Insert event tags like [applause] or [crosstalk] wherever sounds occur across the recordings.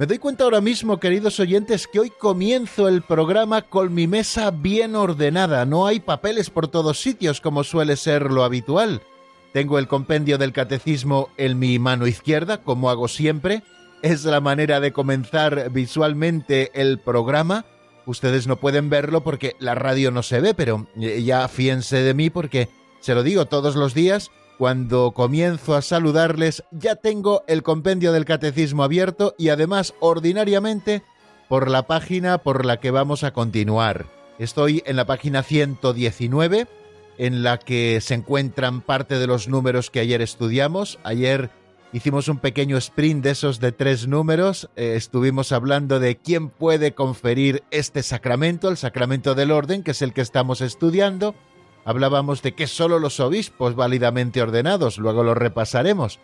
Me doy cuenta ahora mismo, queridos oyentes, que hoy comienzo el programa con mi mesa bien ordenada. No hay papeles por todos sitios como suele ser lo habitual. Tengo el compendio del catecismo en mi mano izquierda, como hago siempre. Es la manera de comenzar visualmente el programa. Ustedes no pueden verlo porque la radio no se ve, pero ya fíense de mí porque se lo digo todos los días cuando comienzo a saludarles ya tengo el compendio del catecismo abierto y además ordinariamente por la página por la que vamos a continuar. Estoy en la página 119 en la que se encuentran parte de los números que ayer estudiamos. Ayer hicimos un pequeño sprint de esos de tres números. Eh, estuvimos hablando de quién puede conferir este sacramento, el sacramento del orden, que es el que estamos estudiando hablábamos de que solo los obispos válidamente ordenados, luego lo repasaremos.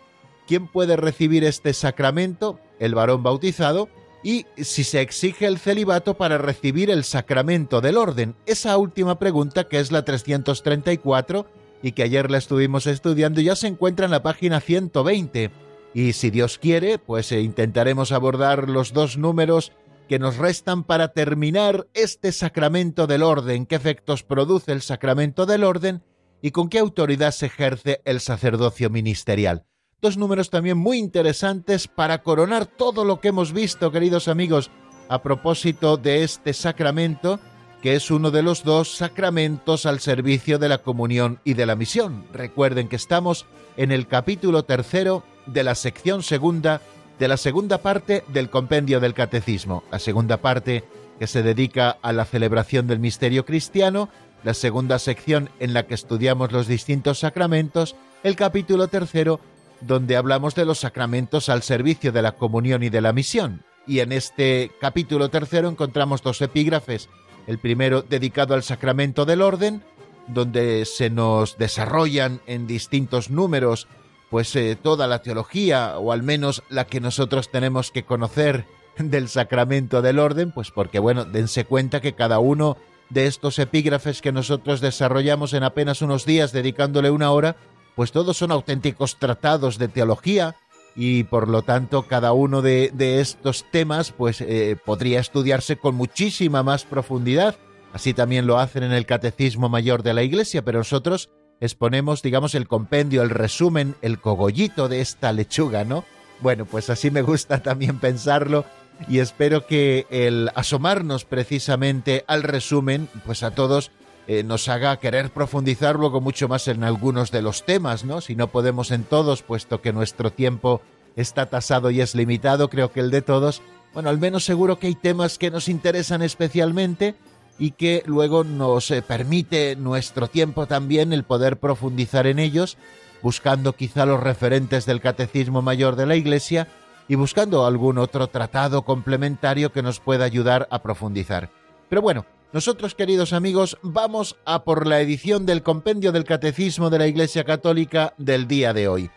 ¿Quién puede recibir este sacramento? El varón bautizado. Y si se exige el celibato para recibir el sacramento del orden. Esa última pregunta, que es la 334 y que ayer la estuvimos estudiando, ya se encuentra en la página 120. Y si Dios quiere, pues eh, intentaremos abordar los dos números que nos restan para terminar este sacramento del orden, qué efectos produce el sacramento del orden y con qué autoridad se ejerce el sacerdocio ministerial. Dos números también muy interesantes para coronar todo lo que hemos visto, queridos amigos, a propósito de este sacramento, que es uno de los dos sacramentos al servicio de la comunión y de la misión. Recuerden que estamos en el capítulo tercero de la sección segunda de la segunda parte del compendio del catecismo, la segunda parte que se dedica a la celebración del misterio cristiano, la segunda sección en la que estudiamos los distintos sacramentos, el capítulo tercero donde hablamos de los sacramentos al servicio de la comunión y de la misión. Y en este capítulo tercero encontramos dos epígrafes, el primero dedicado al sacramento del orden, donde se nos desarrollan en distintos números pues eh, toda la teología, o al menos la que nosotros tenemos que conocer del sacramento del orden, pues porque bueno, dense cuenta que cada uno de estos epígrafes que nosotros desarrollamos en apenas unos días dedicándole una hora, pues todos son auténticos tratados de teología y por lo tanto cada uno de, estos temas pues eh, podría estudiarse con muchísima más profundidad. Así también lo hacen en el Catecismo Mayor de la Iglesia, pero nosotros exponemos, digamos, el compendio, el resumen, el cogollito de esta lechuga, ¿no? Bueno, pues así me gusta [laughs] también pensarlo y espero que el asomarnos precisamente al resumen, pues a todos eh, nos haga querer profundizar luego mucho más en algunos de los temas, ¿no? Si no podemos en todos, puesto que nuestro tiempo está tasado y es limitado, creo que el de todos, bueno, al menos seguro que hay temas que nos interesan especialmente y que luego nos eh, permite nuestro tiempo también el poder profundizar en ellos, buscando quizá los referentes del Catecismo Mayor de la Iglesia y buscando algún otro tratado complementario que nos pueda ayudar a profundizar. Pero bueno, nosotros queridos amigos vamos a por la edición del Compendio del Catecismo de la Iglesia Católica del día de hoy.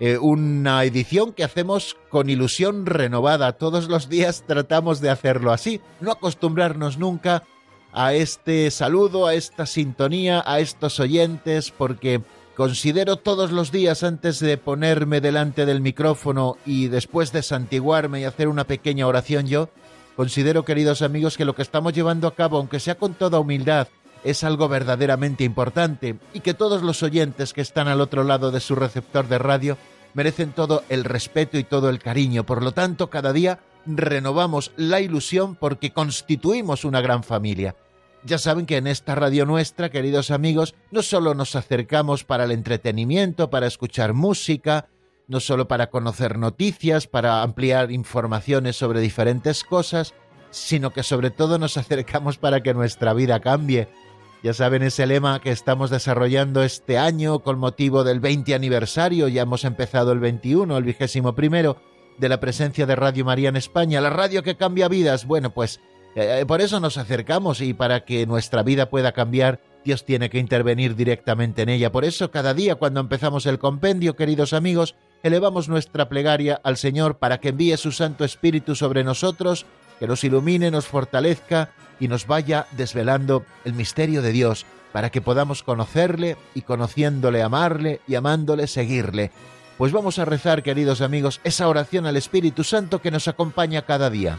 Eh, una edición que hacemos con ilusión renovada. Todos los días tratamos de hacerlo así, no acostumbrarnos nunca a este saludo, a esta sintonía, a estos oyentes, porque considero todos los días antes de ponerme delante del micrófono y después de santiguarme y hacer una pequeña oración yo, considero, queridos amigos, que lo que estamos llevando a cabo, aunque sea con toda humildad, es algo verdaderamente importante y que todos los oyentes que están al otro lado de su receptor de radio merecen todo el respeto y todo el cariño. Por lo tanto, cada día renovamos la ilusión porque constituimos una gran familia. Ya saben que en esta radio nuestra, queridos amigos, no solo nos acercamos para el entretenimiento, para escuchar música, no solo para conocer noticias, para ampliar informaciones sobre diferentes cosas, sino que sobre todo nos acercamos para que nuestra vida cambie. Ya saben ese lema que estamos desarrollando este año con motivo del 20 aniversario, ya hemos empezado el 21, el vigésimo primero, de la presencia de Radio María en España, la radio que cambia vidas. Bueno, pues por eso nos acercamos y para que nuestra vida pueda cambiar, Dios tiene que intervenir directamente en ella. Por eso cada día cuando empezamos el compendio, queridos amigos, elevamos nuestra plegaria al Señor para que envíe su Santo Espíritu sobre nosotros, que nos ilumine, nos fortalezca y nos vaya desvelando el misterio de Dios, para que podamos conocerle y conociéndole amarle y amándole seguirle. Pues vamos a rezar, queridos amigos, esa oración al Espíritu Santo que nos acompaña cada día.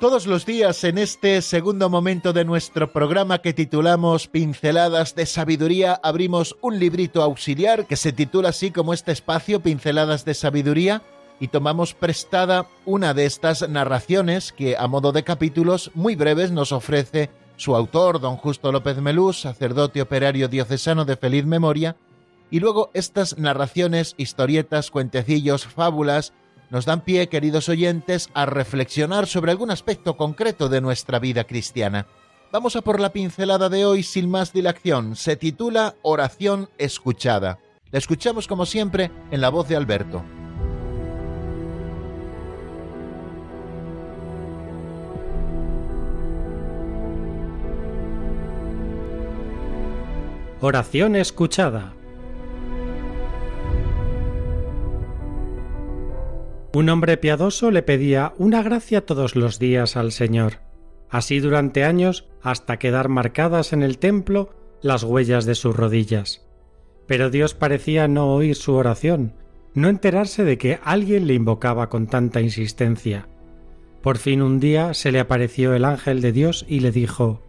Todos los días en este segundo momento de nuestro programa que titulamos Pinceladas de Sabiduría abrimos un librito auxiliar que se titula así como este espacio Pinceladas de Sabiduría y tomamos prestada una de estas narraciones que a modo de capítulos muy breves nos ofrece su autor, don Justo López Melús, sacerdote operario diocesano de feliz memoria, y luego estas narraciones, historietas, cuentecillos, fábulas, nos dan pie, queridos oyentes, a reflexionar sobre algún aspecto concreto de nuestra vida cristiana. Vamos a por la pincelada de hoy sin más dilación. Se titula Oración escuchada. La escuchamos como siempre en la voz de Alberto. Oración escuchada Un hombre piadoso le pedía una gracia todos los días al Señor, así durante años hasta quedar marcadas en el templo las huellas de sus rodillas. Pero Dios parecía no oír su oración, no enterarse de que alguien le invocaba con tanta insistencia. Por fin un día se le apareció el ángel de Dios y le dijo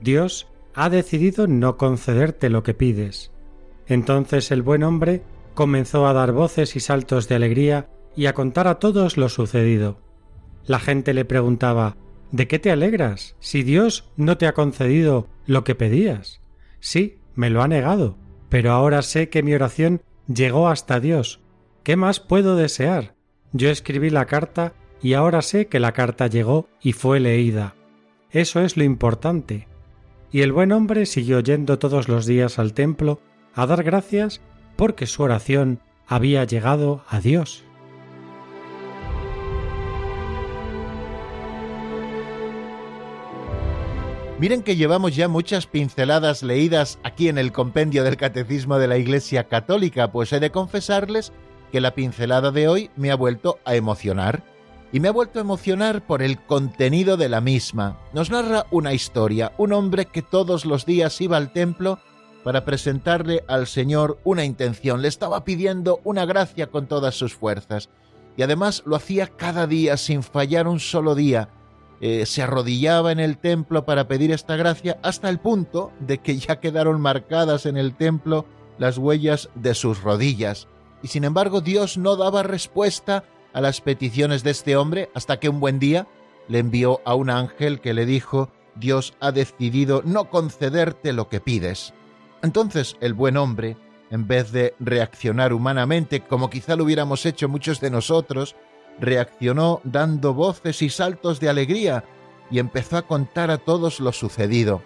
Dios ha decidido no concederte lo que pides. Entonces el buen hombre comenzó a dar voces y saltos de alegría y a contar a todos lo sucedido. La gente le preguntaba ¿De qué te alegras si Dios no te ha concedido lo que pedías? Sí, me lo ha negado, pero ahora sé que mi oración llegó hasta Dios. ¿Qué más puedo desear? Yo escribí la carta y ahora sé que la carta llegó y fue leída. Eso es lo importante. Y el buen hombre siguió yendo todos los días al templo a dar gracias porque su oración había llegado a Dios. Miren que llevamos ya muchas pinceladas leídas aquí en el compendio del Catecismo de la Iglesia Católica, pues he de confesarles que la pincelada de hoy me ha vuelto a emocionar. Y me ha vuelto a emocionar por el contenido de la misma. Nos narra una historia, un hombre que todos los días iba al templo para presentarle al Señor una intención, le estaba pidiendo una gracia con todas sus fuerzas. Y además lo hacía cada día sin fallar un solo día, eh, se arrodillaba en el templo para pedir esta gracia hasta el punto de que ya quedaron marcadas en el templo las huellas de sus rodillas. Y sin embargo Dios no daba respuesta a las peticiones de este hombre hasta que un buen día le envió a un ángel que le dijo, Dios ha decidido no concederte lo que pides. Entonces el buen hombre, en vez de reaccionar humanamente como quizá lo hubiéramos hecho muchos de nosotros, reaccionó dando voces y saltos de alegría y empezó a contar a todos lo sucedido.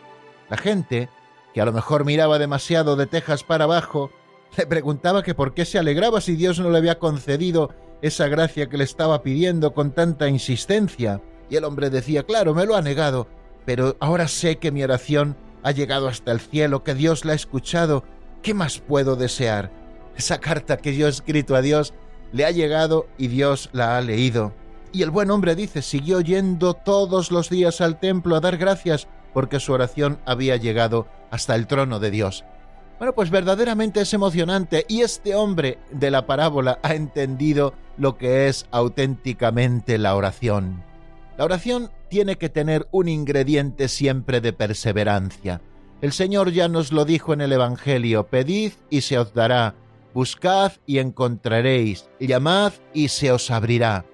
La gente, que a lo mejor miraba demasiado de tejas para abajo, le preguntaba que por qué se alegraba si Dios no le había concedido esa gracia que le estaba pidiendo con tanta insistencia. Y el hombre decía, claro, me lo ha negado, pero ahora sé que mi oración ha llegado hasta el cielo, que Dios la ha escuchado. ¿Qué más puedo desear? Esa carta que yo he escrito a Dios le ha llegado y Dios la ha leído. Y el buen hombre dice, siguió yendo todos los días al templo a dar gracias porque su oración había llegado hasta el trono de Dios. Bueno, pues verdaderamente es emocionante y este hombre de la parábola ha entendido lo que es auténticamente la oración. La oración tiene que tener un ingrediente siempre de perseverancia. El Señor ya nos lo dijo en el Evangelio, pedid y se os dará, buscad y encontraréis, llamad y se os abrirá.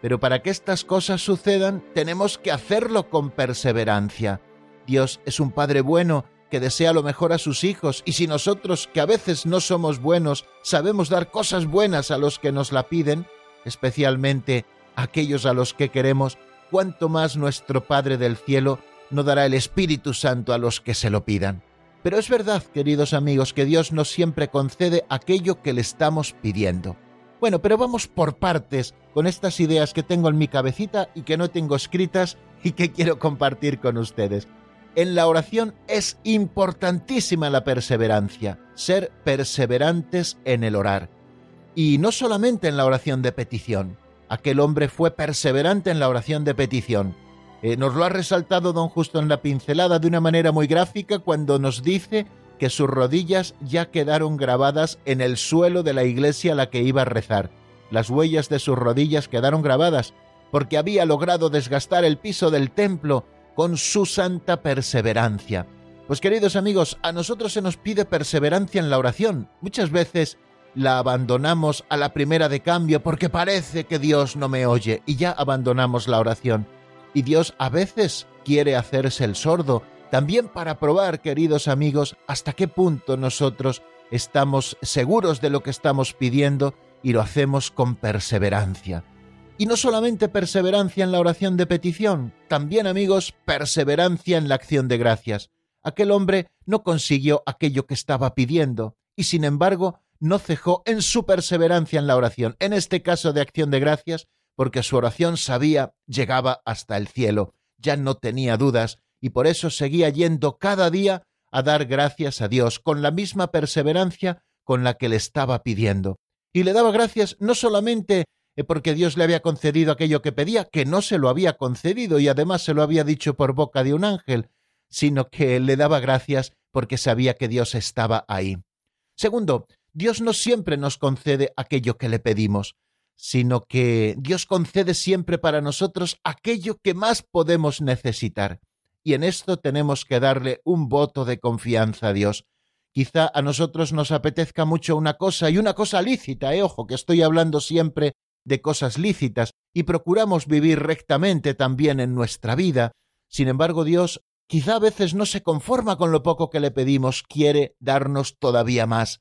Pero para que estas cosas sucedan tenemos que hacerlo con perseverancia. Dios es un Padre bueno que desea lo mejor a sus hijos y si nosotros, que a veces no somos buenos, sabemos dar cosas buenas a los que nos la piden, especialmente aquellos a los que queremos, cuánto más nuestro Padre del cielo no dará el Espíritu Santo a los que se lo pidan. Pero es verdad, queridos amigos, que Dios no siempre concede aquello que le estamos pidiendo. Bueno, pero vamos por partes con estas ideas que tengo en mi cabecita y que no tengo escritas y que [laughs] quiero compartir con ustedes. En la oración es importantísima la perseverancia, ser perseverantes en el orar. Y no solamente en la oración de petición. Aquel hombre fue perseverante en la oración de petición. Eh, nos lo ha resaltado don Justo en la pincelada de una manera muy gráfica cuando nos dice que sus rodillas ya quedaron grabadas en el suelo de la iglesia a la que iba a rezar. Las huellas de sus rodillas quedaron grabadas porque había logrado desgastar el piso del templo con su santa perseverancia. Pues queridos amigos, a nosotros se nos pide perseverancia en la oración. Muchas veces la abandonamos a la primera de cambio porque parece que Dios no me oye y ya abandonamos la oración. Y Dios a veces quiere hacerse el sordo, también para probar, queridos amigos, hasta qué punto nosotros estamos seguros de lo que estamos pidiendo y lo hacemos con perseverancia. Y no solamente perseverancia en la oración de petición, también amigos, perseverancia en la acción de gracias. Aquel hombre no consiguió aquello que estaba pidiendo y sin embargo no cejó en su perseverancia en la oración, en este caso de acción de gracias, porque su oración sabía llegaba hasta el cielo, ya no tenía dudas y por eso seguía yendo cada día a dar gracias a Dios con la misma perseverancia con la que le estaba pidiendo. Y le daba gracias no solamente eh, porque Dios le había concedido aquello que pedía, que no se lo había concedido y además se lo había dicho por boca de un ángel, sino que le daba gracias porque sabía que Dios estaba ahí. Segundo, Dios no siempre nos concede aquello que le pedimos, sino que Dios concede siempre para nosotros aquello que más podemos necesitar. Y en esto tenemos que darle un voto de confianza a Dios. Quizá a nosotros nos apetezca mucho una cosa y una cosa lícita, eh, ojo, que estoy hablando siempre de cosas lícitas y procuramos vivir rectamente también en nuestra vida. Sin embargo, Dios quizá a veces no se conforma con lo poco que le pedimos, quiere darnos todavía más,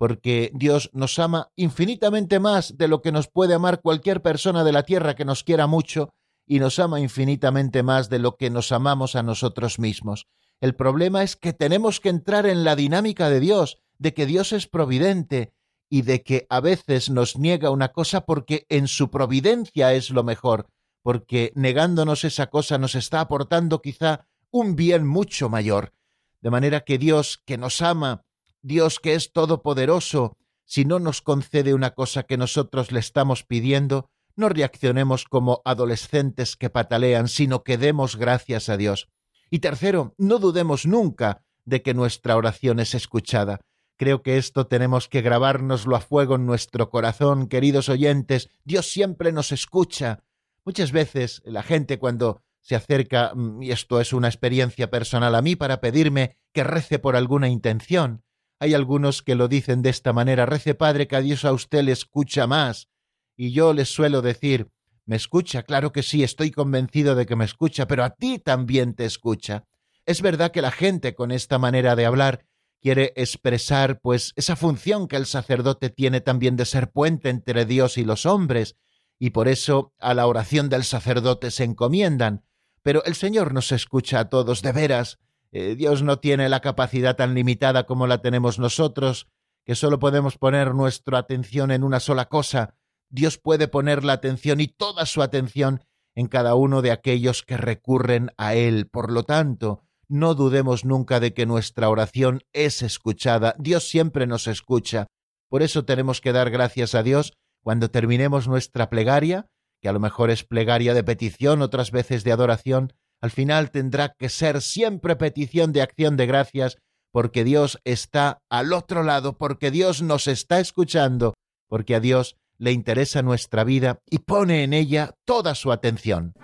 porque Dios nos ama infinitamente más de lo que nos puede amar cualquier persona de la tierra que nos quiera mucho, y nos ama infinitamente más de lo que nos amamos a nosotros mismos. El problema es que tenemos que entrar en la dinámica de Dios, de que Dios es providente, y de que a veces nos niega una cosa porque en su providencia es lo mejor, porque negándonos esa cosa nos está aportando quizá un bien mucho mayor. De manera que Dios, que nos ama, Dios que es todopoderoso, si no nos concede una cosa que nosotros le estamos pidiendo, no reaccionemos como adolescentes que patalean, sino que demos gracias a Dios. Y tercero, no dudemos nunca de que nuestra oración es escuchada. Creo que esto tenemos que grabárnoslo a fuego en nuestro corazón, queridos oyentes. Dios siempre nos escucha. Muchas veces la gente cuando se acerca, mm, y esto es una experiencia personal a mí, para pedirme que rece por alguna intención. Hay algunos que lo dicen de esta manera, rece Padre que a Dios a usted le escucha más. Y yo les suelo decir, me escucha, claro que sí, estoy convencido de que me escucha, pero a ti también te escucha. Es verdad que la gente con esta manera de hablar quiere expresar pues esa función que el sacerdote tiene también de ser puente entre Dios y los hombres, y por eso a la oración del sacerdote se encomiendan. Pero el Señor nos escucha a todos, de veras. Eh, Dios no tiene la capacidad tan limitada como la tenemos nosotros, que solo podemos poner nuestra atención en una sola cosa. Dios puede poner la atención y toda su atención en cada uno de aquellos que recurren a Él. Por lo tanto, no dudemos nunca de que nuestra oración es escuchada. Dios siempre nos escucha. Por eso tenemos que dar gracias a Dios cuando terminemos nuestra plegaria, que a lo mejor es plegaria de petición, otras veces de adoración, al final tendrá que ser siempre petición de acción de gracias, porque Dios está al otro lado, porque Dios nos está escuchando, porque a Dios le interesa nuestra vida y pone en ella toda su atención.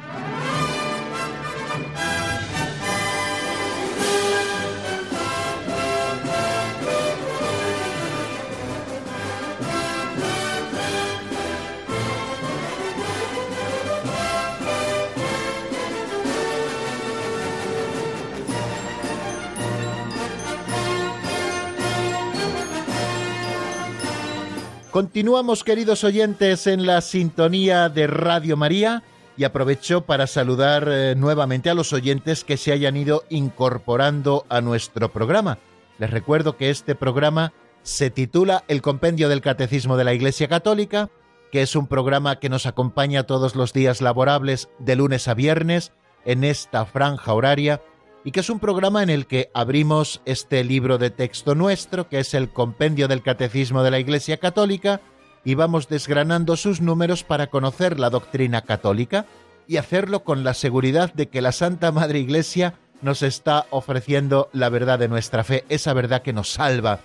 Continuamos, queridos oyentes, en la sintonía de Radio María y aprovecho para saludar eh, nuevamente a los oyentes que se hayan ido incorporando a nuestro programa. Les recuerdo que este programa se titula El Compendio del Catecismo de la Iglesia Católica, que es un programa que nos acompaña todos los días laborables de lunes a viernes en esta franja horaria y que es un programa en el que abrimos este libro de texto nuestro, que es el Compendio del Catecismo de la Iglesia Católica, y vamos desgranando sus números para conocer la doctrina católica y hacerlo con la seguridad de que la Santa Madre Iglesia nos está ofreciendo la verdad de nuestra fe, esa verdad que nos salva.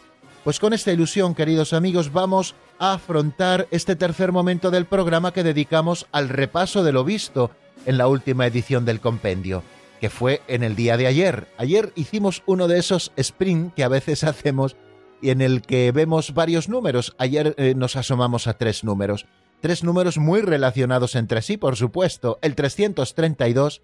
Pues con esta ilusión, queridos amigos, vamos a afrontar este tercer momento del programa que dedicamos al repaso de lo visto en la última edición del compendio que fue en el día de ayer. Ayer hicimos uno de esos sprint que a veces [laughs] hacemos y en el que vemos varios números. Ayer eh, nos asomamos a tres números. Tres números muy relacionados entre sí, por supuesto. El 332,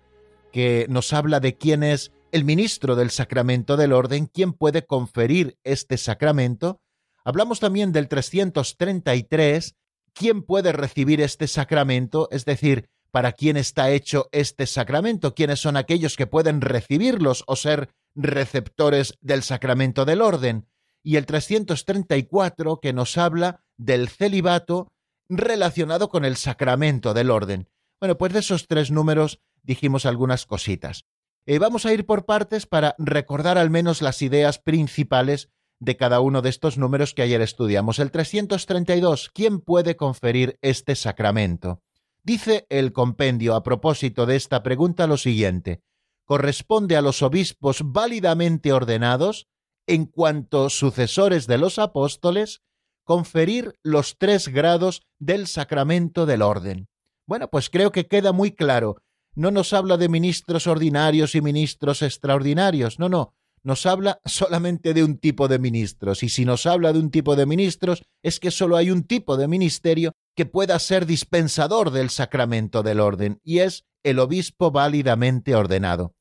que nos habla de quién es el ministro del sacramento del orden, quién puede conferir este sacramento. Hablamos también del 333, quién puede recibir este sacramento, es decir, para quién está hecho este sacramento, quiénes son aquellos que pueden recibirlos o ser receptores del sacramento del orden, y el 334 que nos habla del celibato relacionado con el sacramento del orden. Bueno, pues de esos tres números dijimos algunas cositas. Eh, vamos a ir por partes para recordar al menos las ideas principales de cada uno de estos números que ayer estudiamos. El 332, ¿quién puede conferir este sacramento? Dice el compendio a propósito de esta pregunta lo siguiente. Corresponde a los obispos válidamente ordenados, en cuanto sucesores de los apóstoles, conferir los tres grados del sacramento del orden. Bueno, pues creo que queda muy claro. No nos habla de ministros ordinarios y ministros extraordinarios, no, no, nos habla solamente de un tipo de ministros. Y si nos habla de un tipo de ministros, es que solo hay un tipo de ministerio que pueda ser dispensador del sacramento del orden, y es el obispo válidamente ordenado.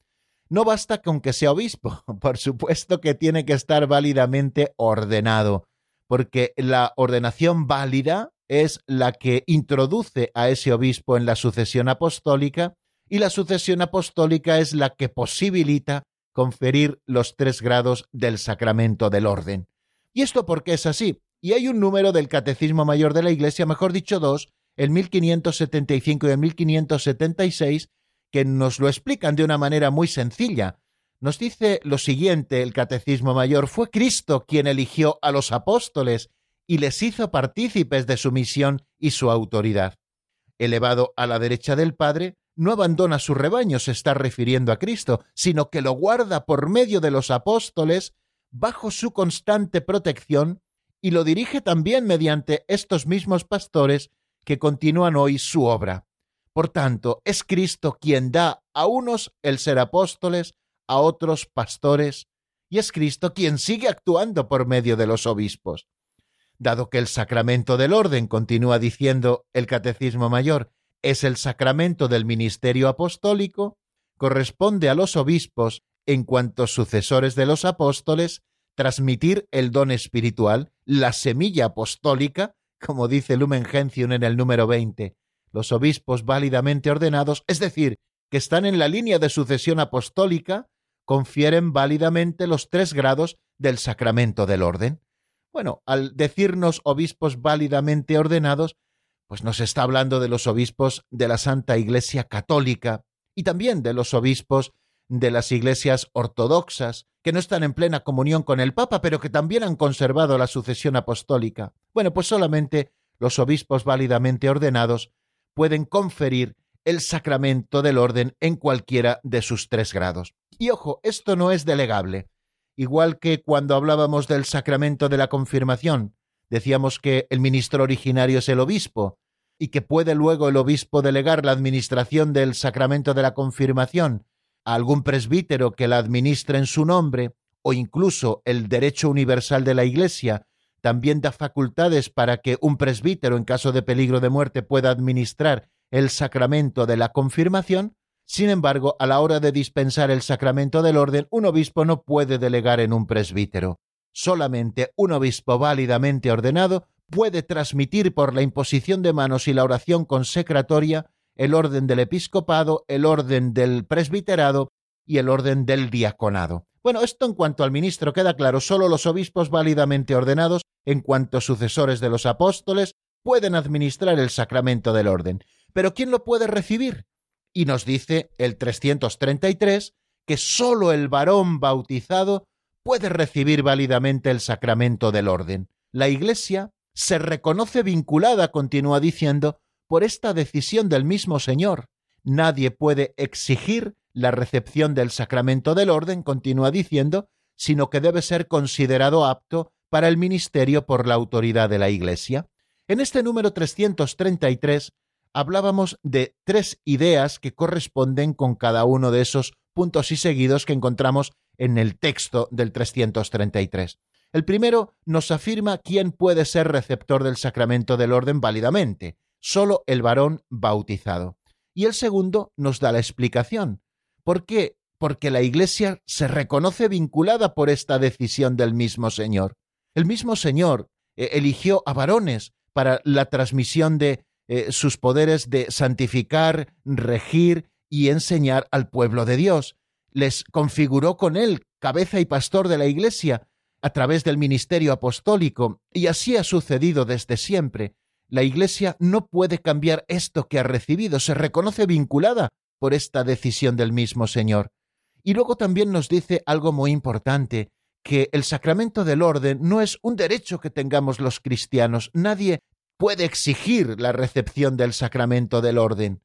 No basta con que sea obispo, [laughs] por supuesto que tiene que estar válidamente ordenado, porque la ordenación válida es la que introduce a ese obispo en la sucesión apostólica, y la sucesión apostólica es la que posibilita conferir los tres grados del sacramento del orden. ¿Y esto por qué es así? y hay un número del Catecismo Mayor de la Iglesia, mejor dicho dos, el 1575 y el 1576, que nos lo explican de una manera muy sencilla. Nos dice lo siguiente el Catecismo Mayor, fue Cristo quien eligió a los apóstoles y les hizo partícipes de su misión y su autoridad. Elevado a la derecha del Padre, no abandona su rebaño, se está refiriendo a Cristo, sino que lo guarda por medio de los apóstoles bajo su constante protección y lo dirige también mediante estos mismos pastores que continúan hoy su obra. Por tanto, es Cristo quien da a unos el ser apóstoles, a otros pastores, y es Cristo quien sigue actuando por medio de los obispos. Dado que el sacramento del orden, continúa diciendo el Catecismo Mayor, es el sacramento del ministerio apostólico, corresponde a los obispos, en cuanto sucesores de los apóstoles, transmitir el don espiritual, la semilla apostólica, como dice Lumen Gentium en el número 20. Los obispos válidamente ordenados, es decir, que están en la línea de sucesión apostólica, confieren válidamente los tres grados del sacramento del orden. Bueno, al decirnos obispos válidamente ordenados, Pues nos está hablando de los obispos de la Santa Iglesia Católica y también de los obispos de las iglesias ortodoxas, que no están en plena comunión con el Papa, pero que también han conservado la sucesión apostólica. Bueno, pues solamente los obispos válidamente ordenados pueden conferir el sacramento del orden en cualquiera de sus tres grados. Y ojo, esto no es delegable. Igual que cuando hablábamos del sacramento de la confirmación, decíamos que el ministro originario es el obispo, y que puede luego el obispo delegar la administración del sacramento de la confirmación a algún presbítero que la administre en su nombre, o incluso el derecho universal de la Iglesia también da facultades para que un presbítero en caso de peligro de muerte pueda administrar el sacramento de la confirmación, sin embargo, a la hora de dispensar el sacramento del orden, un obispo no puede delegar en un presbítero. Solamente un obispo válidamente ordenado puede transmitir por la imposición de manos y la oración consecratoria el orden del episcopado, el orden del presbiterado y el orden del diaconado. Bueno, esto en cuanto al ministro queda claro, solo los obispos válidamente ordenados, en cuanto sucesores de los apóstoles, pueden administrar el sacramento del orden. Pero ¿quién lo puede recibir? Y nos dice el 333 que solo el varón bautizado puede recibir válidamente el sacramento del orden. La Iglesia se reconoce vinculada, continúa diciendo, por esta decisión del mismo Señor. Nadie puede exigir la recepción del sacramento del orden, continúa diciendo, sino que debe ser considerado apto para el ministerio por la autoridad de la Iglesia. En este número 333 hablábamos de tres ideas que corresponden con cada uno de esos puntos y seguidos que encontramos en el texto del 333. El primero nos afirma quién puede ser receptor del sacramento del orden válidamente, solo el varón bautizado. Y el segundo nos da la explicación. ¿Por qué? Porque la Iglesia se reconoce vinculada por esta decisión del mismo Señor. El mismo Señor eh, eligió a varones para la transmisión de eh, sus poderes de santificar, regir y enseñar al pueblo de Dios. Les configuró con él cabeza y pastor de la Iglesia a través del ministerio apostólico, y así ha sucedido desde siempre. La Iglesia no puede cambiar esto que ha recibido, se reconoce vinculada por esta decisión del mismo Señor. Y luego también nos dice algo muy importante, que el sacramento del orden no es un derecho que tengamos los cristianos, nadie puede exigir la recepción del sacramento del orden,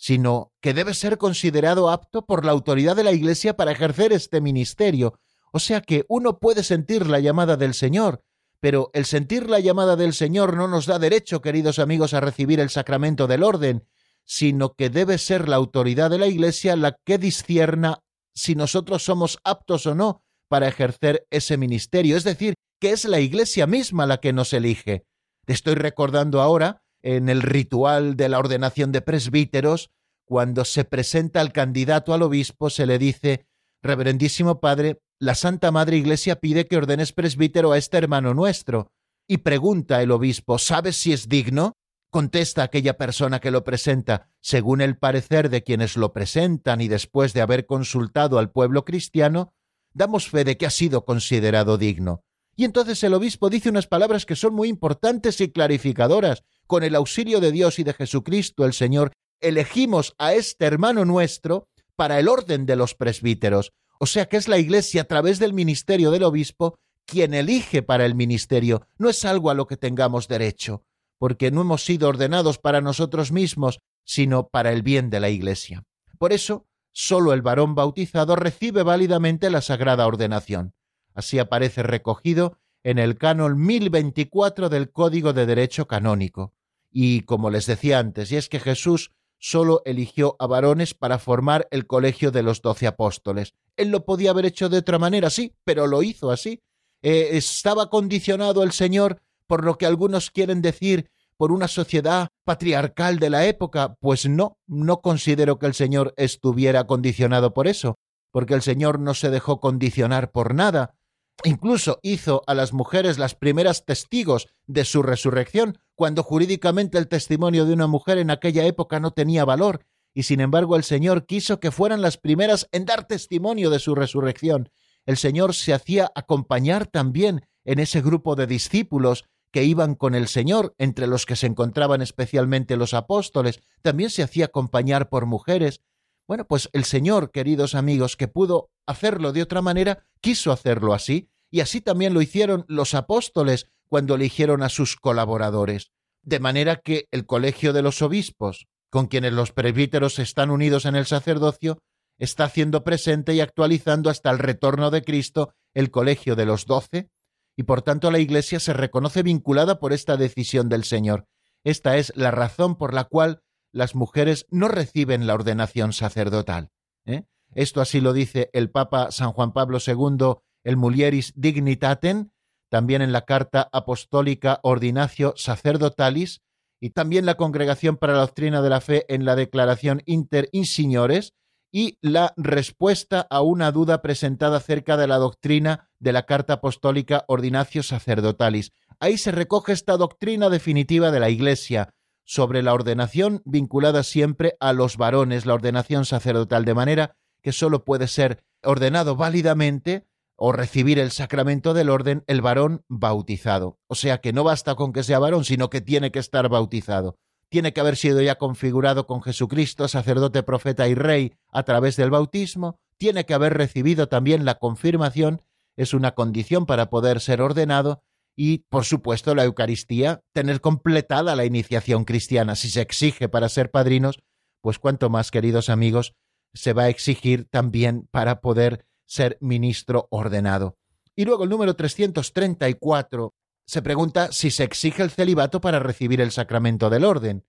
sino que debe ser considerado apto por la autoridad de la Iglesia para ejercer este ministerio, o sea que uno puede sentir la llamada del Señor, pero el sentir la llamada del Señor no nos da derecho, queridos amigos, a recibir el sacramento del orden, sino que debe ser la autoridad de la Iglesia la que discierna si nosotros somos aptos o no para ejercer ese ministerio, es decir, que es la Iglesia misma la que nos elige. Estoy recordando ahora en el ritual de la ordenación de presbíteros, cuando se presenta al candidato al obispo, se le dice Reverendísimo Padre, la Santa Madre Iglesia pide que ordenes presbítero a este hermano nuestro. Y pregunta el obispo, ¿sabes si es digno? Contesta aquella persona que lo presenta, según el parecer de quienes lo presentan y después de haber consultado al pueblo cristiano, damos fe de que ha sido considerado digno. Y entonces el obispo dice unas palabras que son muy importantes y clarificadoras. Con el auxilio de Dios y de Jesucristo el Señor, elegimos a este hermano nuestro para el orden de los presbíteros. O sea que es la Iglesia a través del ministerio del obispo quien elige para el ministerio. No es algo a lo que tengamos derecho, porque no hemos sido ordenados para nosotros mismos, sino para el bien de la Iglesia. Por eso, sólo el varón bautizado recibe válidamente la sagrada ordenación. Así aparece recogido en el canon 1024 del Código de Derecho Canónico. Y como les decía antes, y es que Jesús solo eligió a varones para formar el colegio de los doce apóstoles. Él lo podía haber hecho de otra manera, sí, pero lo hizo así. Eh, estaba condicionado el Señor por lo que algunos quieren decir por una sociedad patriarcal de la época. Pues no, no considero que el Señor estuviera condicionado por eso, porque el Señor no se dejó condicionar por nada. Incluso hizo a las mujeres las primeras testigos de su resurrección, cuando jurídicamente el testimonio de una mujer en aquella época no tenía valor, y sin embargo el Señor quiso que fueran las primeras en dar testimonio de su resurrección. El Señor se hacía acompañar también en ese grupo de discípulos que iban con el Señor, entre los que se encontraban especialmente los apóstoles, también se hacía acompañar por mujeres. Bueno, pues el Señor, queridos amigos, que pudo hacerlo de otra manera, quiso hacerlo así, y así también lo hicieron los apóstoles cuando eligieron a sus colaboradores. De manera que el colegio de los obispos, con quienes los presbíteros están unidos en el sacerdocio, está haciendo presente y actualizando hasta el retorno de Cristo el colegio de los doce, y por tanto la Iglesia se reconoce vinculada por esta decisión del Señor. Esta es la razón por la cual las mujeres no reciben la ordenación sacerdotal. ¿eh? Esto así lo dice el Papa San Juan Pablo II, el Mulieris Dignitatem, también en la Carta Apostólica Ordinatio Sacerdotalis, y también la Congregación para la Doctrina de la Fe en la Declaración Inter Insignores, y la respuesta a una duda presentada acerca de la doctrina de la Carta Apostólica Ordinatio Sacerdotalis. Ahí se recoge esta doctrina definitiva de la Iglesia sobre la ordenación vinculada siempre a los varones, la ordenación sacerdotal, de manera que sólo puede ser ordenado válidamente o recibir el sacramento del orden el varón bautizado. O sea que no basta con que sea varón, sino que tiene que estar bautizado. Tiene que haber sido ya configurado con Jesucristo, sacerdote, profeta y rey, a través del bautismo, tiene que haber recibido también la confirmación, es una condición para poder ser ordenado, y, por supuesto, la Eucaristía, tener completada la iniciación cristiana. Si se exige para ser padrinos, pues cuanto más, queridos amigos, se va a exigir también para poder ser ministro ordenado. Y luego el número 334 se pregunta si se exige el celibato para recibir el sacramento del orden.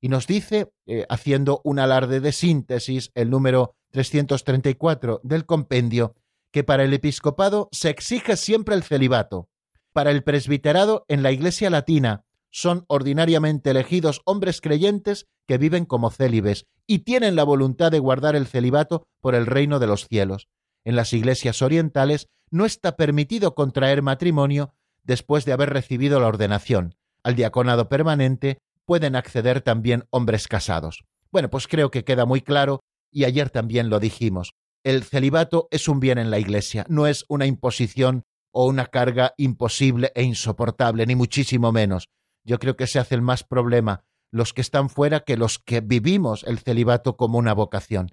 Y nos dice, eh, haciendo un alarde de síntesis, el número 334 del compendio, que para el episcopado se exige siempre el celibato. Para el presbiterado en la Iglesia latina son ordinariamente elegidos hombres creyentes que viven como célibes y tienen la voluntad de guardar el celibato por el reino de los cielos. En las iglesias orientales no está permitido contraer matrimonio después de haber recibido la ordenación. Al diaconado permanente pueden acceder también hombres casados. Bueno, pues creo que queda muy claro, y ayer también lo dijimos. El celibato es un bien en la Iglesia, no es una imposición o una carga imposible e insoportable, ni muchísimo menos. Yo creo que se hace el más problema los que están fuera que los que vivimos el celibato como una vocación.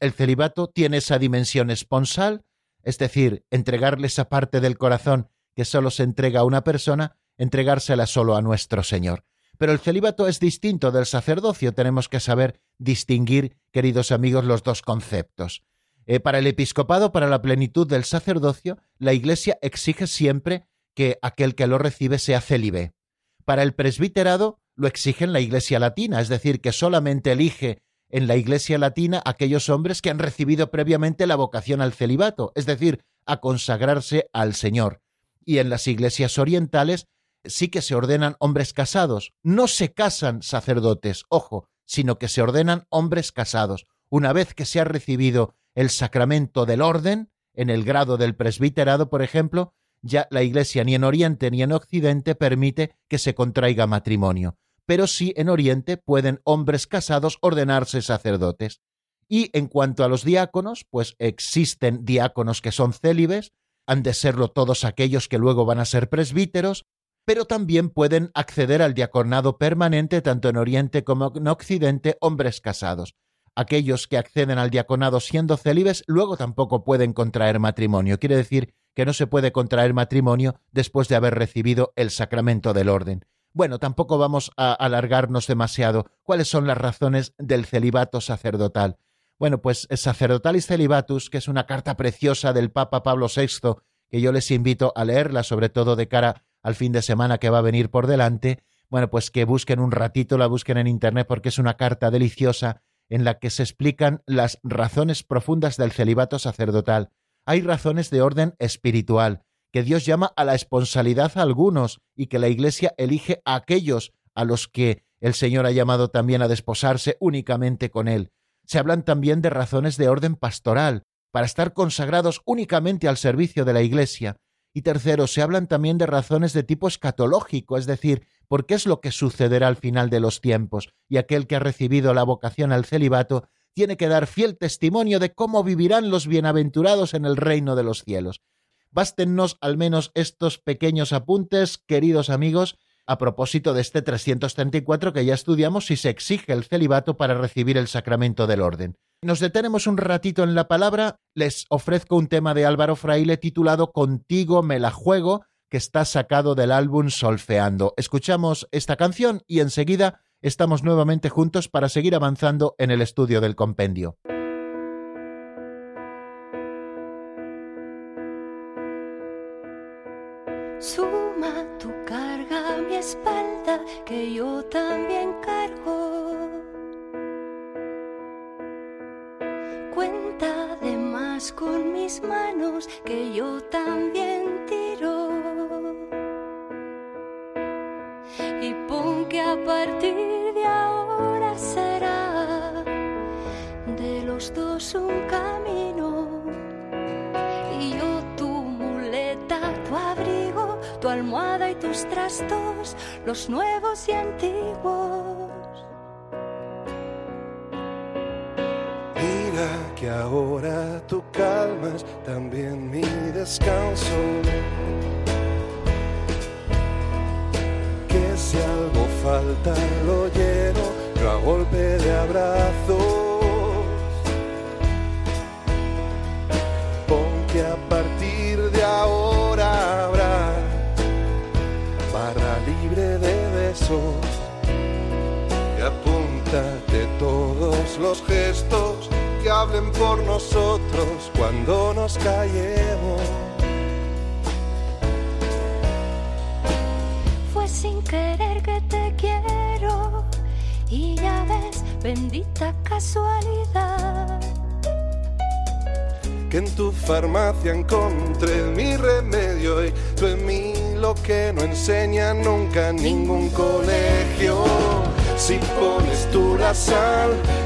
El celibato tiene esa dimensión esponsal, es decir, entregarle esa parte del corazón que solo se entrega a una persona, entregársela solo a nuestro Señor. Pero el celibato es distinto del sacerdocio, tenemos que saber distinguir, queridos amigos, los dos conceptos. Eh, para el episcopado, para la plenitud del sacerdocio, la Iglesia exige siempre que aquel que lo recibe sea célibe. Para el presbiterado lo exige en la Iglesia latina, es decir, que solamente elige en la Iglesia latina aquellos hombres que han recibido previamente la vocación al celibato, es decir, a consagrarse al Señor y en las iglesias orientales sí que se ordenan hombres casados. No se casan sacerdotes, ojo, sino que se ordenan hombres casados. Una vez que se ha recibido el sacramento del orden, en el grado del presbiterado, por ejemplo, ya la Iglesia ni en Oriente ni en Occidente permite que se contraiga matrimonio, pero sí en Oriente pueden hombres casados ordenarse sacerdotes. Y en cuanto a los diáconos, pues existen diáconos que son célibes, han de serlo todos aquellos que luego van a ser presbíteros, pero también pueden acceder al diaconado permanente tanto en Oriente como en Occidente hombres casados. Aquellos que acceden al diaconado siendo célibes luego tampoco pueden contraer matrimonio. Quiere decir que no se puede contraer matrimonio después de haber recibido el sacramento del orden. Bueno, tampoco vamos a alargarnos demasiado. ¿Cuáles son las razones del celibato sacerdotal? Bueno, pues Sacerdotalis Celibatus, que es una carta preciosa del Papa Pablo VI, que yo les invito a leerla, sobre todo de cara al fin de semana que va a venir por delante. Bueno, pues que busquen un ratito, la busquen en Internet porque es una carta deliciosa en la que se explican las razones profundas del celibato sacerdotal. Hay razones de orden espiritual, que Dios llama a la esponsalidad a algunos y que la Iglesia elige a aquellos a los que el Señor ha llamado también a desposarse únicamente con Él se hablan también de razones de orden pastoral, para estar consagrados únicamente al servicio de la Iglesia. Y tercero, se hablan también de razones de tipo escatológico, es decir, por qué es lo que sucederá al final de los tiempos, y aquel que ha recibido la vocación al celibato tiene que dar fiel testimonio de cómo vivirán los bienaventurados en el reino de los cielos. Bástennos al menos estos pequeños apuntes, queridos amigos, a propósito de este 334 que ya estudiamos si se exige el celibato para recibir el sacramento del orden. Nos detenemos un ratito en la palabra, les ofrezco un tema de Álvaro Fraile titulado Contigo me la juego, que está sacado del álbum Solfeando. Escuchamos esta canción y enseguida estamos nuevamente juntos para seguir avanzando en el estudio del compendio.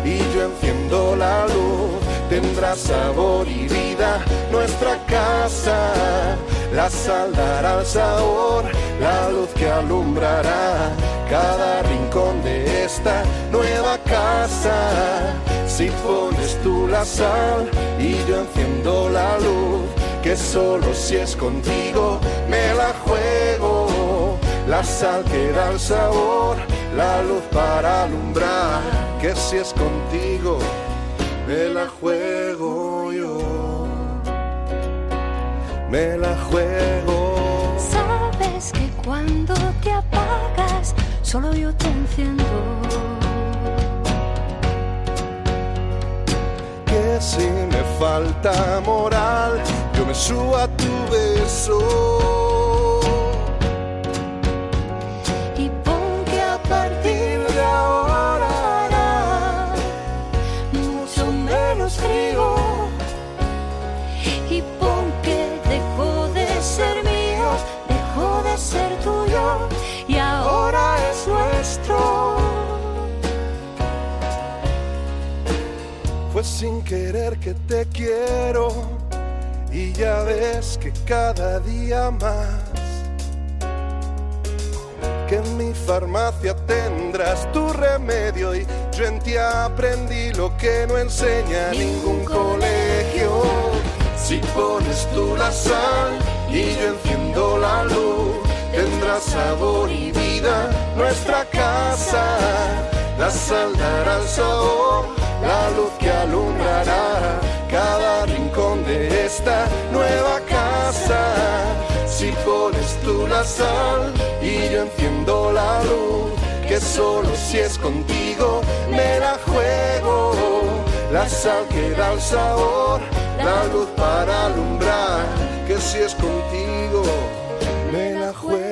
Y yo enciendo la luz, tendrá sabor y vida nuestra casa. La sal dará el sabor, la luz que alumbrará cada rincón de esta nueva casa. Si pones tú la sal y yo enciendo la luz, que solo si es contigo me la juego. La sal que da el sabor, la luz para alumbrar, que si es contigo me la juego yo. Me la juego. Sabes que cuando te apagas, solo yo te enciendo. Que si me falta moral, yo me subo a tu beso. Fue sin querer que te quiero y ya ves que cada día más que en mi farmacia tendrás tu remedio y yo en ti aprendí lo que no enseña ningún colegio. Si pones tú la sal y yo enciendo la luz, tendrá sabor y vida nuestra casa. La sal dará el sabor, la luz que alumbrará cada rincón de esta nueva casa. Si pones tú la sal y yo enciendo la luz, que solo si es contigo me la juego. La sal que da el sabor, la luz para alumbrar, que si es contigo me la juego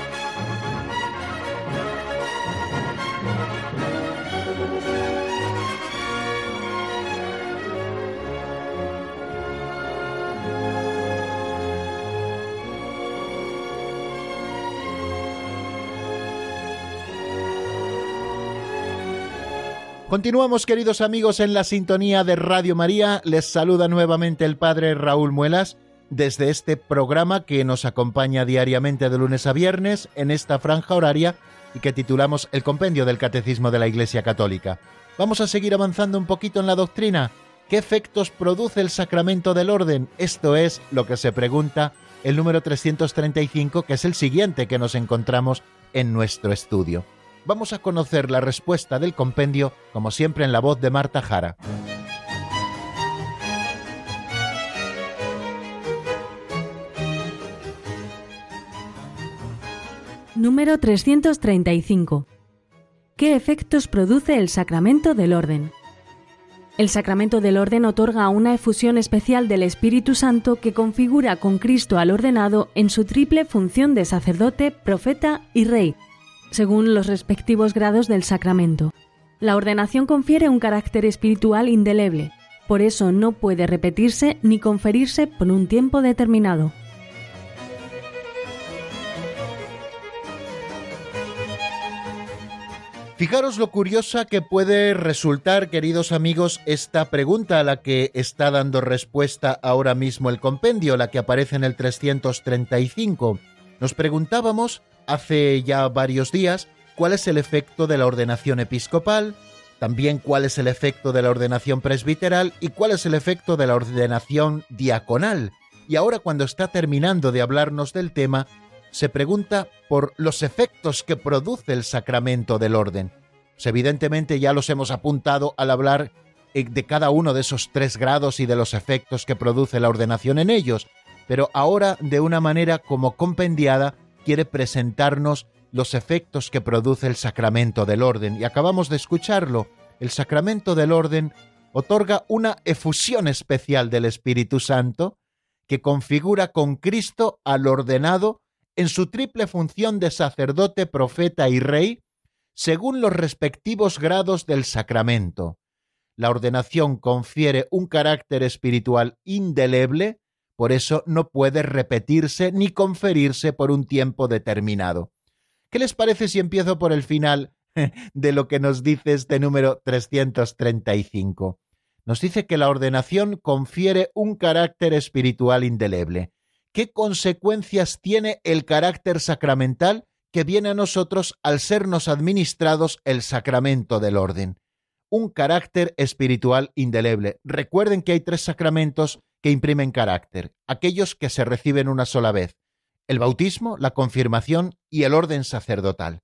Continuamos, queridos amigos, en la sintonía de Radio María. Les saluda nuevamente el Padre Raúl Muelas desde este programa que nos acompaña diariamente de lunes a viernes en esta franja horaria y que titulamos El Compendio del Catecismo de la Iglesia Católica. Vamos a seguir avanzando un poquito en la doctrina. ¿Qué efectos produce el sacramento del orden? Esto es lo que se pregunta el número 335, que es el siguiente que nos encontramos en nuestro estudio vamos a conocer la respuesta del compendio, como siempre en la voz de Marta Jara. Número 335. ¿Qué efectos produce el sacramento del orden? El sacramento del orden otorga una efusión especial del Espíritu Santo que configura con Cristo al ordenado en su triple función de sacerdote, profeta y rey, según los respectivos grados del sacramento. La ordenación confiere un carácter espiritual indeleble, por eso no puede repetirse ni conferirse por un tiempo determinado. Fijaros lo curiosa que puede resultar, queridos amigos, esta pregunta a la que está dando respuesta ahora mismo el compendio, la que aparece en el 335. Nos preguntábamos hace ya varios días cuál es el efecto de la ordenación episcopal, también cuál es el efecto de la ordenación presbiteral y cuál es el efecto de la ordenación diaconal. Y ahora cuando está terminando de hablarnos del tema, se pregunta por los efectos que produce el sacramento del orden. Pues evidentemente ya los hemos apuntado al hablar eh, de cada uno de esos tres grados y de los efectos que produce la ordenación en ellos, pero ahora de una manera como compendiada quiere presentarnos los efectos que produce el sacramento del orden. Y acabamos de escucharlo. El sacramento del orden otorga una efusión especial del Espíritu Santo que configura con Cristo al ordenado en su triple función de sacerdote, profeta y rey, según los respectivos grados del sacramento. La ordenación confiere un carácter espiritual indeleble por eso no puede repetirse ni conferirse por un tiempo determinado. ¿Qué les parece si empiezo por el final de lo que nos dice este número 335? Nos dice que la ordenación confiere un carácter espiritual indeleble. ¿Qué consecuencias tiene el carácter sacramental que viene a nosotros al sernos administrados el sacramento del orden? Un carácter espiritual indeleble. Recuerden que hay tres sacramentos que imprimen carácter, aquellos que se reciben una sola vez, el bautismo, la confirmación y el orden sacerdotal,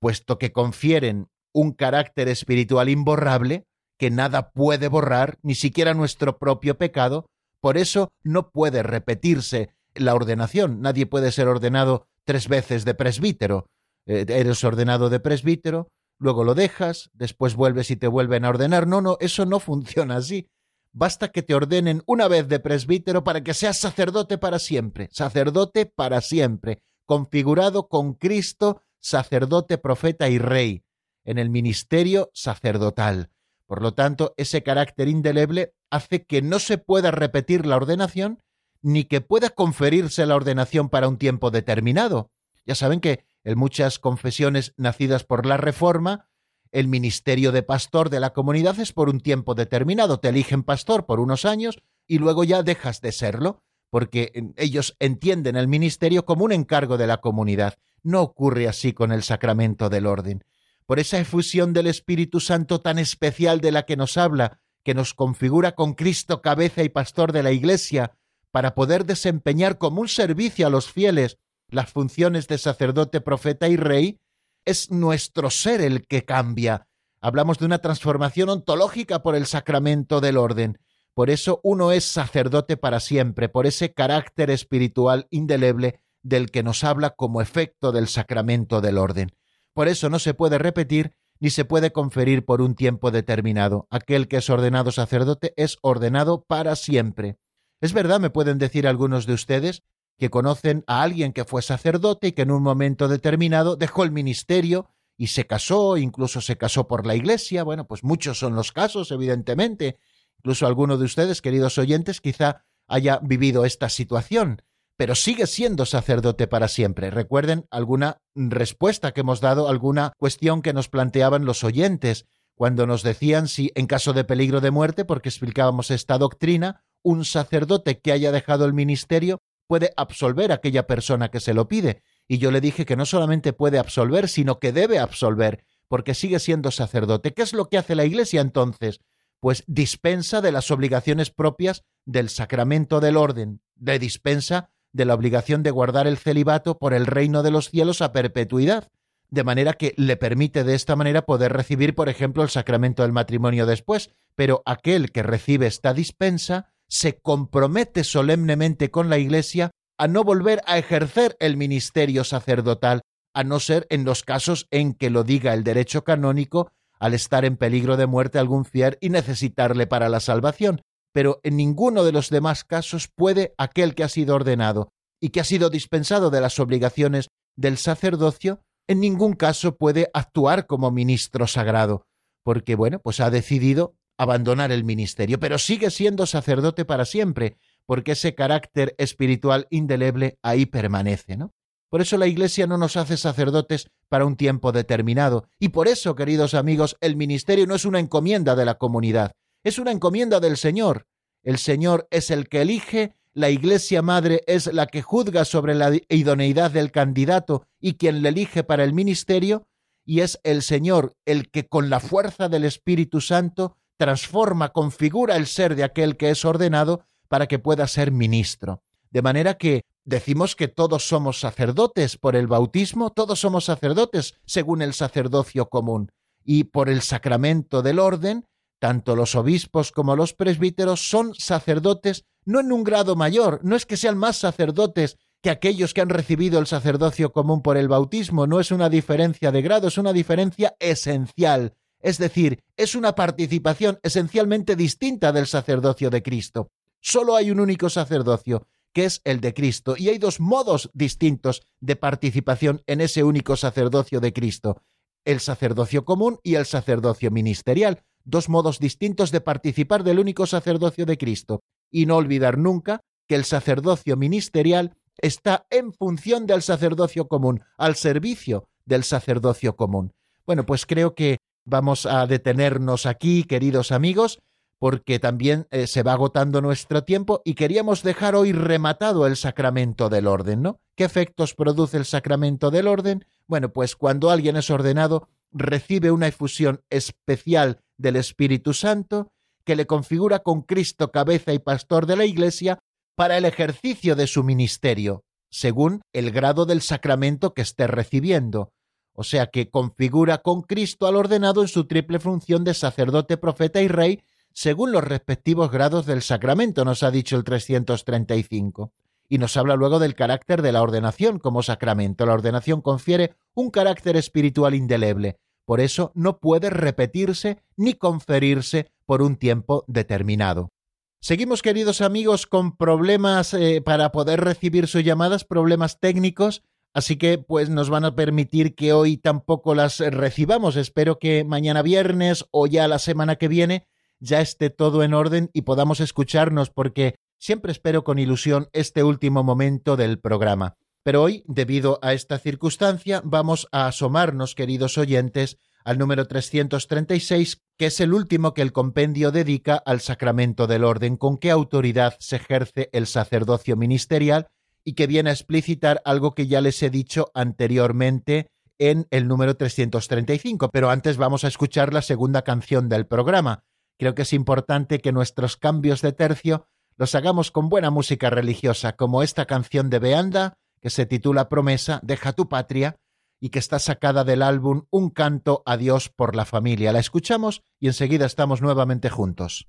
puesto que confieren un carácter espiritual imborrable que nada puede borrar, ni siquiera nuestro propio pecado, por eso no puede repetirse la ordenación. Nadie puede ser ordenado tres veces de presbítero. Eh, eres ordenado de presbítero, luego lo dejas, después vuelves y te vuelven a ordenar. No, no, eso no [laughs] funciona así. Basta que te ordenen una vez de presbítero para que seas sacerdote para siempre, sacerdote para siempre, configurado con Cristo, sacerdote, profeta y rey, en el ministerio sacerdotal. Por lo tanto, ese carácter indeleble hace que no se pueda repetir la ordenación ni que pueda conferirse la ordenación para un tiempo determinado. Ya saben que en muchas confesiones nacidas por la Reforma el ministerio de pastor de la comunidad es por un tiempo determinado. Te eligen pastor por unos años y luego ya dejas de serlo, porque ellos entienden el ministerio como un encargo de la comunidad. No ocurre así con el sacramento del orden. Por esa efusión del Espíritu Santo tan especial de la que nos habla, que nos configura con Cristo cabeza y pastor de la Iglesia, para poder desempeñar como un servicio a los fieles las funciones de sacerdote, profeta y rey, es nuestro ser el que cambia. Hablamos de una transformación ontológica por el sacramento del orden. Por eso uno es sacerdote para siempre, por ese carácter espiritual indeleble del que nos habla como efecto del sacramento del orden. Por eso no se puede repetir ni se puede conferir por un tiempo determinado. Aquel que es ordenado sacerdote es ordenado para siempre. Es verdad, me pueden decir algunos de ustedes, que conocen a alguien que fue sacerdote y que en un momento determinado dejó el ministerio y se casó, incluso se casó por la iglesia. Bueno, pues muchos son los casos, evidentemente. Incluso alguno de ustedes, queridos oyentes, quizá haya vivido esta situación, pero sigue siendo sacerdote para siempre. Recuerden alguna respuesta que hemos dado, alguna cuestión que nos planteaban los oyentes cuando nos decían si en caso de peligro de muerte, porque explicábamos esta doctrina, un sacerdote que haya dejado el ministerio puede absolver a aquella persona que se lo pide. Y yo le dije que no solamente puede absolver, sino que debe absolver, porque sigue siendo sacerdote. ¿Qué es lo que hace la Iglesia entonces? Pues dispensa de las obligaciones propias del sacramento del orden, de dispensa de la obligación de guardar el celibato por el reino de los cielos a perpetuidad de manera que le permite de esta manera poder recibir, por ejemplo, el sacramento del matrimonio después, pero aquel que recibe esta dispensa se compromete solemnemente con la Iglesia a no volver a ejercer el ministerio sacerdotal, a no ser en los casos en que lo diga el derecho canónico al estar en peligro de muerte algún fiel y necesitarle para la salvación, pero en ninguno de los demás casos puede aquel que ha sido ordenado y que ha sido dispensado de las obligaciones del sacerdocio en ningún caso puede actuar como ministro sagrado, porque, bueno, pues ha decidido abandonar el ministerio, pero sigue siendo sacerdote para siempre, porque ese carácter espiritual indeleble ahí permanece, ¿no? Por eso la Iglesia no nos hace sacerdotes para un tiempo determinado, y por eso, queridos amigos, el ministerio no es una encomienda de la comunidad, es una encomienda del Señor. El Señor es el que elige la Iglesia Madre es la que juzga sobre la idoneidad del candidato y quien le elige para el ministerio, y es el Señor el que con la fuerza del Espíritu Santo transforma, configura el ser de aquel que es ordenado para que pueda ser ministro. De manera que decimos que todos somos sacerdotes. Por el bautismo, todos somos sacerdotes según el sacerdocio común, y por el sacramento del orden, tanto los obispos como los presbíteros son sacerdotes no en un grado mayor, no es que sean más sacerdotes que aquellos que han recibido el sacerdocio común por el bautismo, no es una diferencia de grado, es una diferencia esencial, es decir, es una participación esencialmente distinta del sacerdocio de Cristo. Solo hay un único sacerdocio, que es el de Cristo, y hay dos modos distintos de participación en ese único sacerdocio de Cristo, el sacerdocio común y el sacerdocio ministerial, dos modos distintos de participar del único sacerdocio de Cristo y no olvidar nunca que el sacerdocio ministerial está en función del sacerdocio común, al servicio del sacerdocio común. Bueno, pues creo que vamos a detenernos aquí, queridos amigos, porque también eh, se va agotando nuestro tiempo y queríamos dejar hoy rematado el sacramento del orden, ¿no? ¿Qué efectos produce el sacramento del orden? Bueno, pues cuando alguien es ordenado, recibe una efusión especial del Espíritu Santo, que le configura con Cristo cabeza y pastor de la Iglesia para el ejercicio de su ministerio, según el grado del sacramento que esté recibiendo. O sea que configura con Cristo al ordenado en su triple función de sacerdote, profeta y rey, según los respectivos grados del sacramento, nos ha dicho el 335. Y nos habla luego del carácter de la ordenación como sacramento. La ordenación confiere un carácter espiritual indeleble, por eso no puede repetirse ni conferirse por un tiempo determinado. Seguimos, queridos amigos, con problemas eh, para poder recibir sus llamadas, problemas técnicos, así que pues nos van a permitir que hoy tampoco las recibamos. Espero que mañana viernes o ya la semana que viene ya esté todo en orden y podamos escucharnos porque siempre espero con ilusión este último momento del programa. Pero hoy, debido a esta circunstancia, vamos a asomarnos, queridos oyentes, al número 336, que es el último que el compendio dedica al sacramento del orden, con qué autoridad se ejerce el sacerdocio ministerial y que viene a explicitar algo que ya les he dicho anteriormente en el número 335. Pero antes vamos a escuchar la segunda canción del programa. Creo que es importante que nuestros cambios de tercio los hagamos con buena música religiosa, como esta canción de Beanda, que se titula Promesa, Deja tu patria, y que está sacada del álbum Un canto a Dios por la familia. La escuchamos y enseguida estamos nuevamente juntos.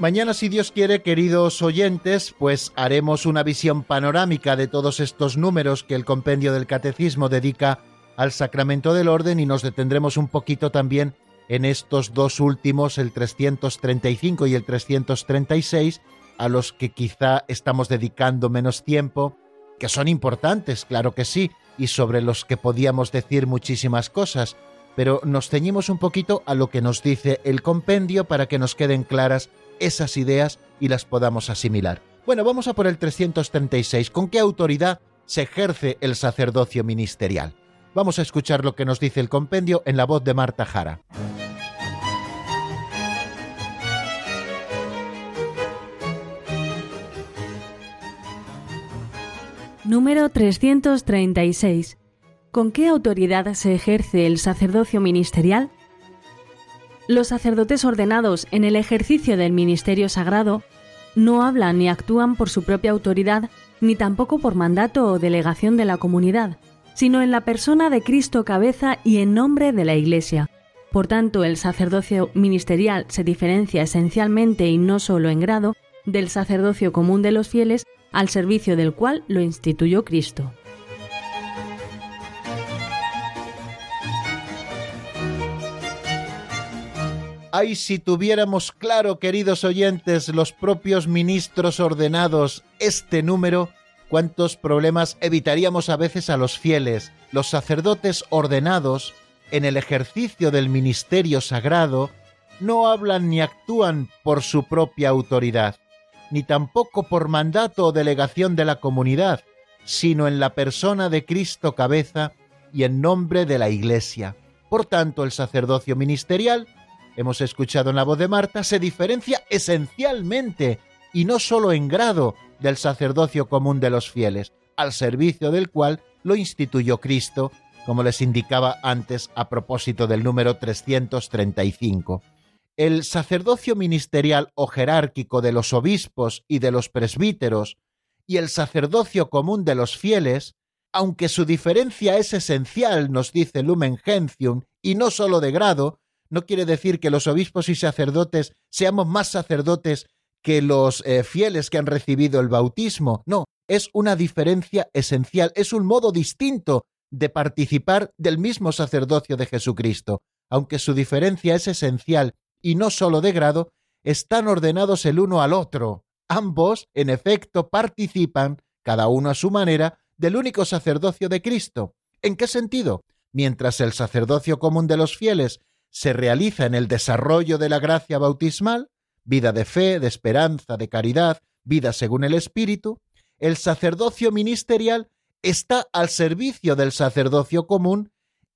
Mañana, si Dios quiere, queridos oyentes, pues haremos una visión panorámica de todos estos números que el compendio del catecismo dedica al sacramento del orden y nos detendremos un poquito también en estos dos últimos, el 335 y el 336, a los que quizá estamos dedicando menos tiempo, que son importantes, claro que sí, y sobre los que podíamos decir muchísimas cosas, pero nos ceñimos un poquito a lo que nos dice el compendio para que nos queden claras esas ideas y las podamos asimilar. Bueno, vamos a por el 336. ¿Con qué autoridad se ejerce el sacerdocio ministerial? Vamos a escuchar lo que nos dice el compendio en la voz de Marta Jara. Número 336. ¿Con qué autoridad se ejerce el sacerdocio ministerial? Los sacerdotes ordenados en el ejercicio del ministerio sagrado no hablan ni actúan por su propia autoridad ni tampoco por mandato o delegación de la comunidad, sino en la persona de Cristo cabeza y en nombre de la Iglesia. Por tanto, el sacerdocio ministerial se diferencia esencialmente y no solo en grado del sacerdocio común de los fieles al servicio del cual lo instituyó Cristo. Ay, si tuviéramos claro, queridos oyentes, los propios ministros ordenados, este número, cuántos problemas evitaríamos a veces a los fieles. Los sacerdotes ordenados, en el ejercicio del ministerio sagrado, no hablan ni actúan por su propia autoridad, ni tampoco por mandato o delegación de la comunidad, sino en la persona de Cristo cabeza y en nombre de la Iglesia. Por tanto, el sacerdocio ministerial hemos escuchado en la voz de Marta, se diferencia esencialmente y no solo en grado del sacerdocio común de los fieles, al servicio del cual lo instituyó Cristo, como les indicaba antes a propósito del número 335. El sacerdocio ministerial o jerárquico de los obispos y de los presbíteros y el sacerdocio común de los fieles, aunque su diferencia es esencial, nos dice Lumen Gentium, y no solo de grado, no quiere decir que los obispos y sacerdotes seamos más sacerdotes que los eh, fieles que han recibido el bautismo. No, es una diferencia esencial, es un modo distinto de participar del mismo sacerdocio de Jesucristo. Aunque su diferencia es esencial y no sólo de grado, están ordenados el uno al otro. Ambos, en efecto, participan, cada uno a su manera, del único sacerdocio de Cristo. ¿En qué sentido? Mientras el sacerdocio común de los fieles se realiza en el desarrollo de la gracia bautismal, vida de fe, de esperanza, de caridad, vida según el Espíritu, el sacerdocio ministerial está al servicio del sacerdocio común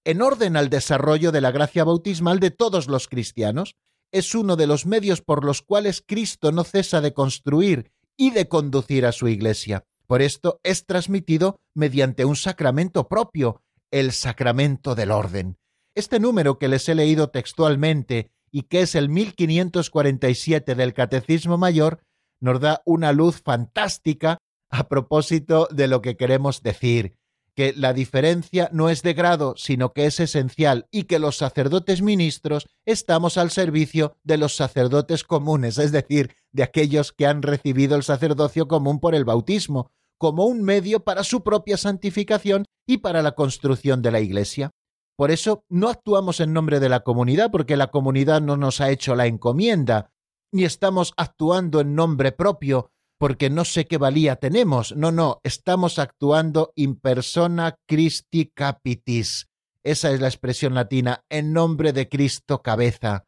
en orden al desarrollo de la gracia bautismal de todos los cristianos. Es uno de los medios por los cuales Cristo no cesa de construir y de conducir a su Iglesia. Por esto es transmitido mediante un sacramento propio, el sacramento del orden. Este número que les he leído textualmente y que es el 1547 del Catecismo Mayor, nos da una luz fantástica a propósito de lo que queremos decir, que la diferencia no es de grado, sino que es esencial y que los sacerdotes ministros estamos al servicio de los sacerdotes comunes, es decir, de aquellos que han recibido el sacerdocio común por el bautismo, como un medio para su propia santificación y para la construcción de la Iglesia. Por eso no actuamos en nombre de la comunidad, porque la comunidad no nos ha hecho la encomienda, ni estamos actuando en nombre propio, porque no sé qué valía tenemos. No, no, estamos actuando in persona Christi capitis. Esa es la expresión latina, en nombre de Cristo cabeza.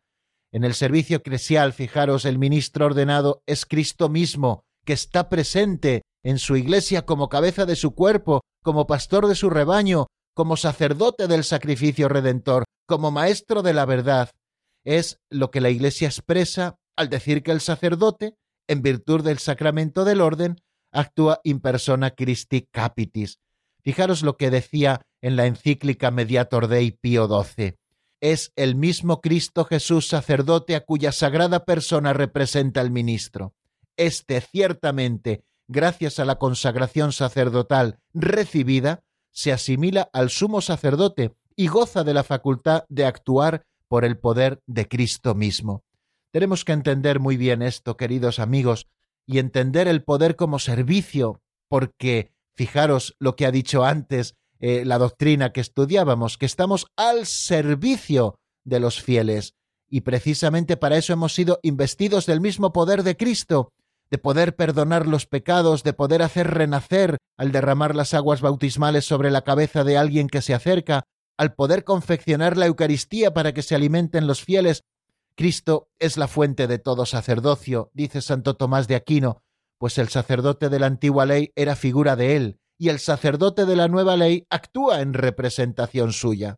En el servicio eclesial, fijaros, el ministro ordenado es Cristo mismo, que está presente en su iglesia como cabeza de su cuerpo, como pastor de su rebaño, como sacerdote del sacrificio redentor, como maestro de la verdad. Es lo que la Iglesia expresa al decir que el sacerdote, en virtud del sacramento del orden, actúa in persona Christi Capitis. Fijaros lo que decía en la encíclica Mediator Dei Pío XII. Es el mismo Cristo Jesús sacerdote a cuya sagrada persona representa el ministro. Este ciertamente, gracias a la consagración sacerdotal recibida, se asimila al sumo sacerdote y goza de la facultad de actuar por el poder de Cristo mismo. Tenemos que entender muy bien esto, queridos amigos, y entender el poder como servicio, porque fijaros lo que ha dicho antes eh, la doctrina que estudiábamos, que estamos al servicio de los fieles, y precisamente para eso hemos sido investidos del mismo poder de Cristo, de poder perdonar los pecados, de poder hacer renacer al derramar las aguas bautismales sobre la cabeza de alguien que se acerca, al poder confeccionar la Eucaristía para que se alimenten los fieles. Cristo es la fuente de todo sacerdocio, dice Santo Tomás de Aquino, pues el sacerdote de la antigua ley era figura de él, y el sacerdote de la nueva ley actúa en representación suya.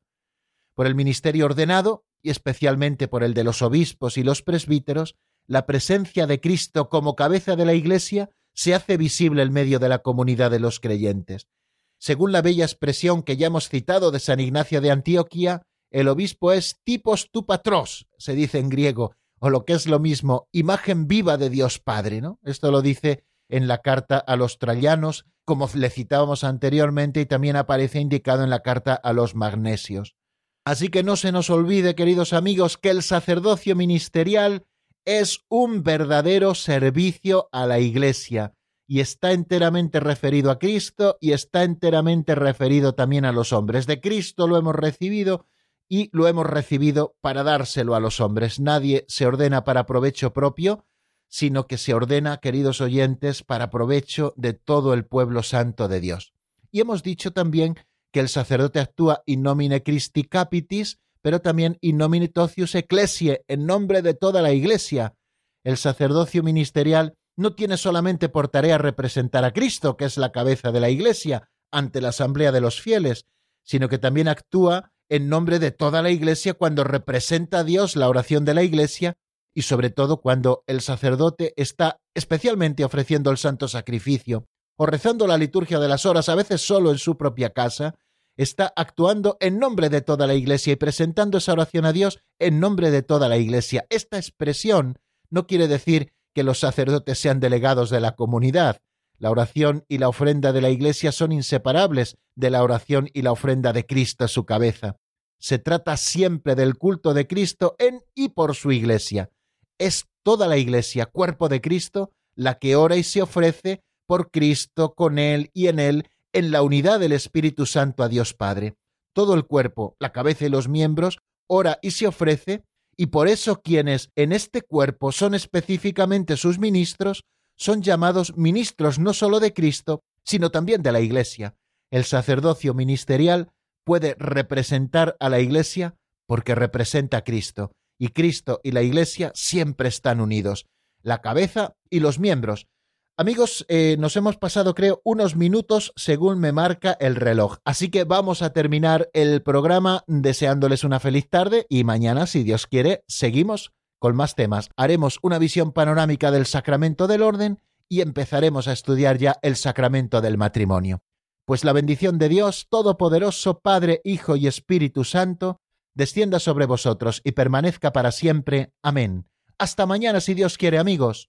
Por el ministerio ordenado, y especialmente por el de los obispos y los presbíteros, la presencia de Cristo como cabeza de la Iglesia se hace visible en medio de la comunidad de los creyentes. Según la bella expresión que ya hemos citado de San Ignacio de Antioquía, el obispo es tipos tu patros, se dice en griego, o lo que es lo mismo, imagen viva de Dios Padre, ¿no? Esto lo dice en la carta a los trallanos, como le citábamos anteriormente, y también aparece indicado en la carta a los magnesios. Así que no se nos olvide, queridos amigos, que el sacerdocio ministerial es un verdadero servicio a la Iglesia y está enteramente referido a Cristo y está enteramente referido también a los hombres. De Cristo lo hemos recibido y lo hemos recibido para dárselo a los hombres. Nadie se ordena para provecho propio, sino que se ordena, queridos oyentes, para provecho de todo el pueblo santo de Dios. Y hemos dicho también que el sacerdote actúa in nomine Christi Capitis, pero también in nomine tocius ecclesiae, en nombre de toda la Iglesia. El sacerdocio ministerial no tiene solamente por tarea representar a Cristo, que es la cabeza de la Iglesia, ante la asamblea de los fieles, sino que también actúa en nombre de toda la Iglesia cuando representa a Dios la oración de la Iglesia y sobre todo cuando el sacerdote está especialmente ofreciendo el santo sacrificio o rezando la liturgia de las horas, a veces solo en su propia casa, está actuando en nombre de toda la Iglesia y presentando esa oración a Dios en nombre de toda la Iglesia. Esta expresión no quiere decir que los sacerdotes sean delegados de la comunidad. La oración y la ofrenda de la Iglesia son inseparables de la oración y la ofrenda de Cristo su cabeza. Se trata siempre del culto de Cristo en y por su Iglesia. Es toda la Iglesia, cuerpo de Cristo, la que ora y se ofrece por Cristo, con Él y en Él, en la unidad del Espíritu Santo a Dios Padre. Todo el cuerpo, la cabeza y los miembros, ora y se ofrece, y por eso quienes en este cuerpo son específicamente sus ministros, son llamados ministros no sólo de Cristo, sino también de la Iglesia. El sacerdocio ministerial puede representar a la Iglesia porque representa a Cristo, y Cristo y la Iglesia siempre están unidos, la cabeza y los miembros, Amigos, eh, nos hemos pasado creo unos minutos según me marca el reloj, así que vamos a terminar el programa deseándoles una feliz tarde y mañana, si Dios quiere, seguimos con más temas. Haremos una visión panorámica del sacramento del orden y empezaremos a estudiar ya el sacramento del matrimonio. Pues la bendición de Dios Todopoderoso, Padre, Hijo y Espíritu Santo, descienda sobre vosotros y permanezca para siempre. Amén. Hasta mañana si Dios quiere, amigos.